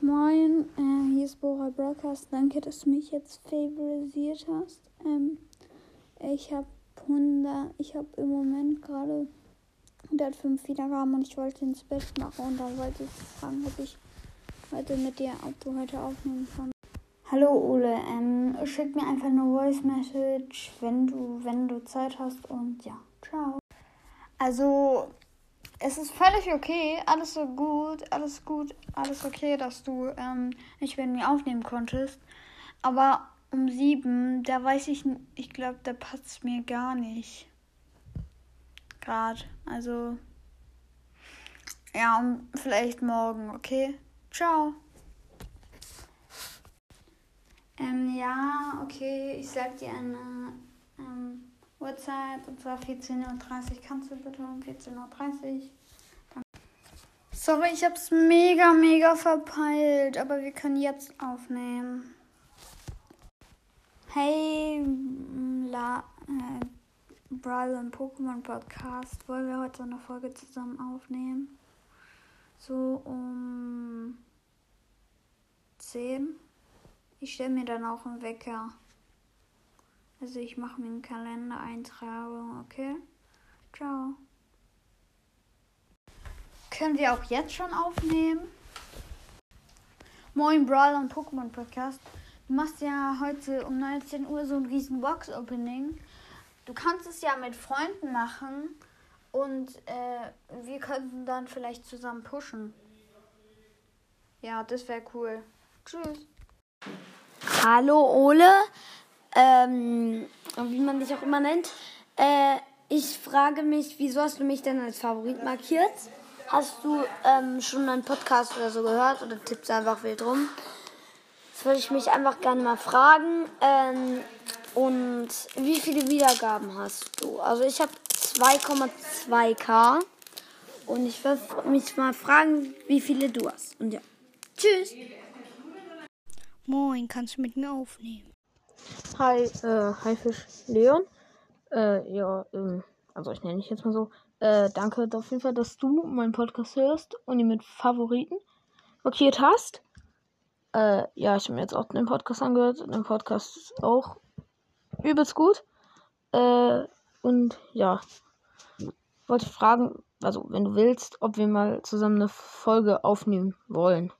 Moin, äh, hier ist Bora Broadcast. Danke, dass du mich jetzt favorisiert hast. Ähm, ich habe 100, ich habe im Moment gerade 105 Wiedergaben und ich wollte ins Bett machen und dann wollte ich fragen, ob ich heute mit dir, ob du heute aufnehmen kannst. Hallo Ole, ähm, schick mir einfach eine Voice Message, wenn du, wenn du Zeit hast und ja, ciao. Also es ist völlig okay, alles so gut, alles gut, alles okay, dass du ähm, nicht mit mir aufnehmen konntest. Aber um sieben, da weiß ich, ich glaube, da passt mir gar nicht. Gerade, also ja, um, vielleicht morgen, okay? Ciao. Ähm, ja, okay, ich sag dir eine Uhrzeit und zwar 14.30 Uhr. Kannst du bitte um 14.30 Uhr? Sorry, ich hab's mega, mega verpeilt, aber wir können jetzt aufnehmen. Hey, La, äh, Brawl und Pokémon Podcast. Wollen wir heute eine Folge zusammen aufnehmen? So um 10. Ich stelle mir dann auch einen Wecker. Also ich mache mir einen Kalendereintragung, okay? Ciao. Können wir auch jetzt schon aufnehmen? Moin Brawl und Pokémon Podcast. Du machst ja heute um 19 Uhr so ein riesen Box-Opening. Du kannst es ja mit Freunden machen und äh, wir könnten dann vielleicht zusammen pushen. Ja, das wäre cool. Tschüss. Hallo Ole, ähm, wie man dich auch immer nennt. Äh, ich frage mich, wieso hast du mich denn als Favorit markiert? Hast du ähm, schon einen Podcast oder so gehört oder tippst einfach wild rum? Das würde ich mich einfach gerne mal fragen. Ähm, und wie viele Wiedergaben hast du? Also ich habe 2,2k. Und ich würde mich mal fragen, wie viele du hast. Und ja. Tschüss. Moin, kannst du mit mir aufnehmen? Hi, äh, Haifisch Leon. Äh, ja, ähm, also ich nenne dich jetzt mal so. Äh, danke auf jeden Fall, dass du meinen Podcast hörst und ihn mit Favoriten markiert hast. Äh, ja, ich habe mir jetzt auch den Podcast angehört. Den Podcast ist auch übelst gut. Äh, und ja, wollte fragen, also wenn du willst, ob wir mal zusammen eine Folge aufnehmen wollen.